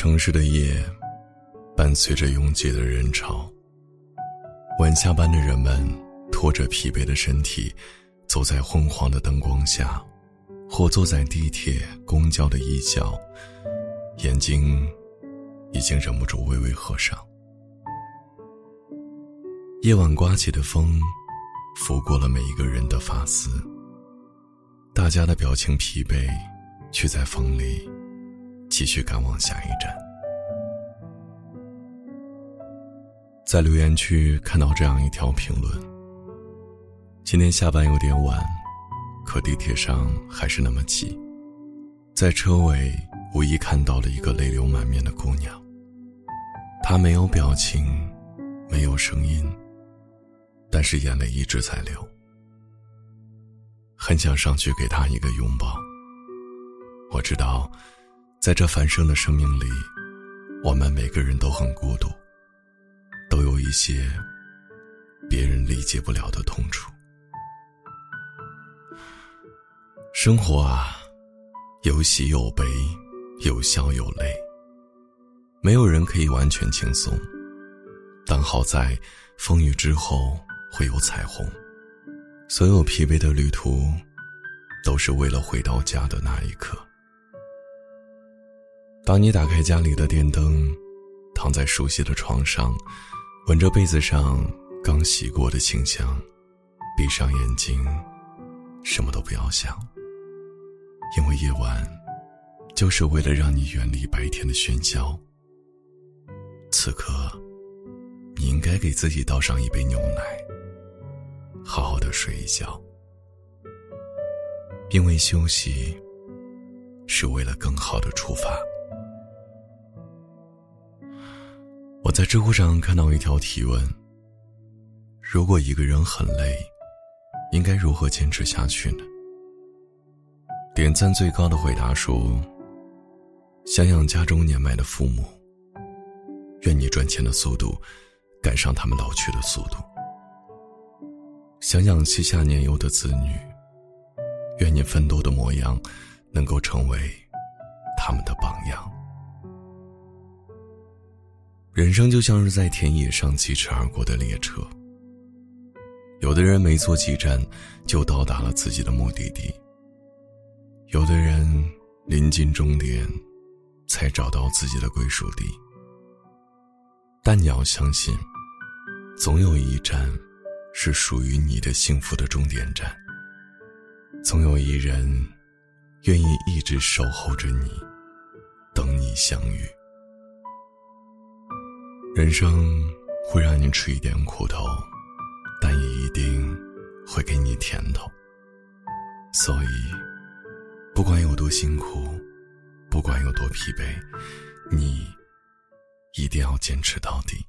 城市的夜，伴随着拥挤的人潮。晚下班的人们拖着疲惫的身体，走在昏黄的灯光下，或坐在地铁、公交的一角，眼睛已经忍不住微微合上。夜晚刮起的风，拂过了每一个人的发丝。大家的表情疲惫，却在风里继续赶往下一站。在留言区看到这样一条评论：今天下班有点晚，可地铁上还是那么挤。在车尾无意看到了一个泪流满面的姑娘，她没有表情，没有声音，但是眼泪一直在流。很想上去给她一个拥抱。我知道，在这繁盛的生命里，我们每个人都很孤独，都有一些别人理解不了的痛楚。生活啊，有喜有悲，有笑有泪。没有人可以完全轻松，但好在风雨之后会有彩虹。所有疲惫的旅途，都是为了回到家的那一刻。当你打开家里的电灯，躺在熟悉的床上，闻着被子上刚洗过的清香，闭上眼睛，什么都不要想，因为夜晚，就是为了让你远离白天的喧嚣。此刻，你应该给自己倒上一杯牛奶。好好的睡一觉，因为休息是为了更好的出发。我在知乎上看到一条提问：如果一个人很累，应该如何坚持下去呢？点赞最高的回答说：想想家中年迈的父母，愿你赚钱的速度赶上他们老去的速度。想想膝下年幼的子女，愿你奋斗的模样能够成为人生就像是在田野上疾驰而过的列车，有的人没坐几站就到达了自己的目的地，有的人临近终点才找到自己的归属地。但你要相信，总有一站。是属于你的幸福的终点站。总有一人，愿意一直守候着你，等你相遇。人生会让你吃一点苦头，但也一定会给你甜头。所以，不管有多辛苦，不管有多疲惫，你一定要坚持到底。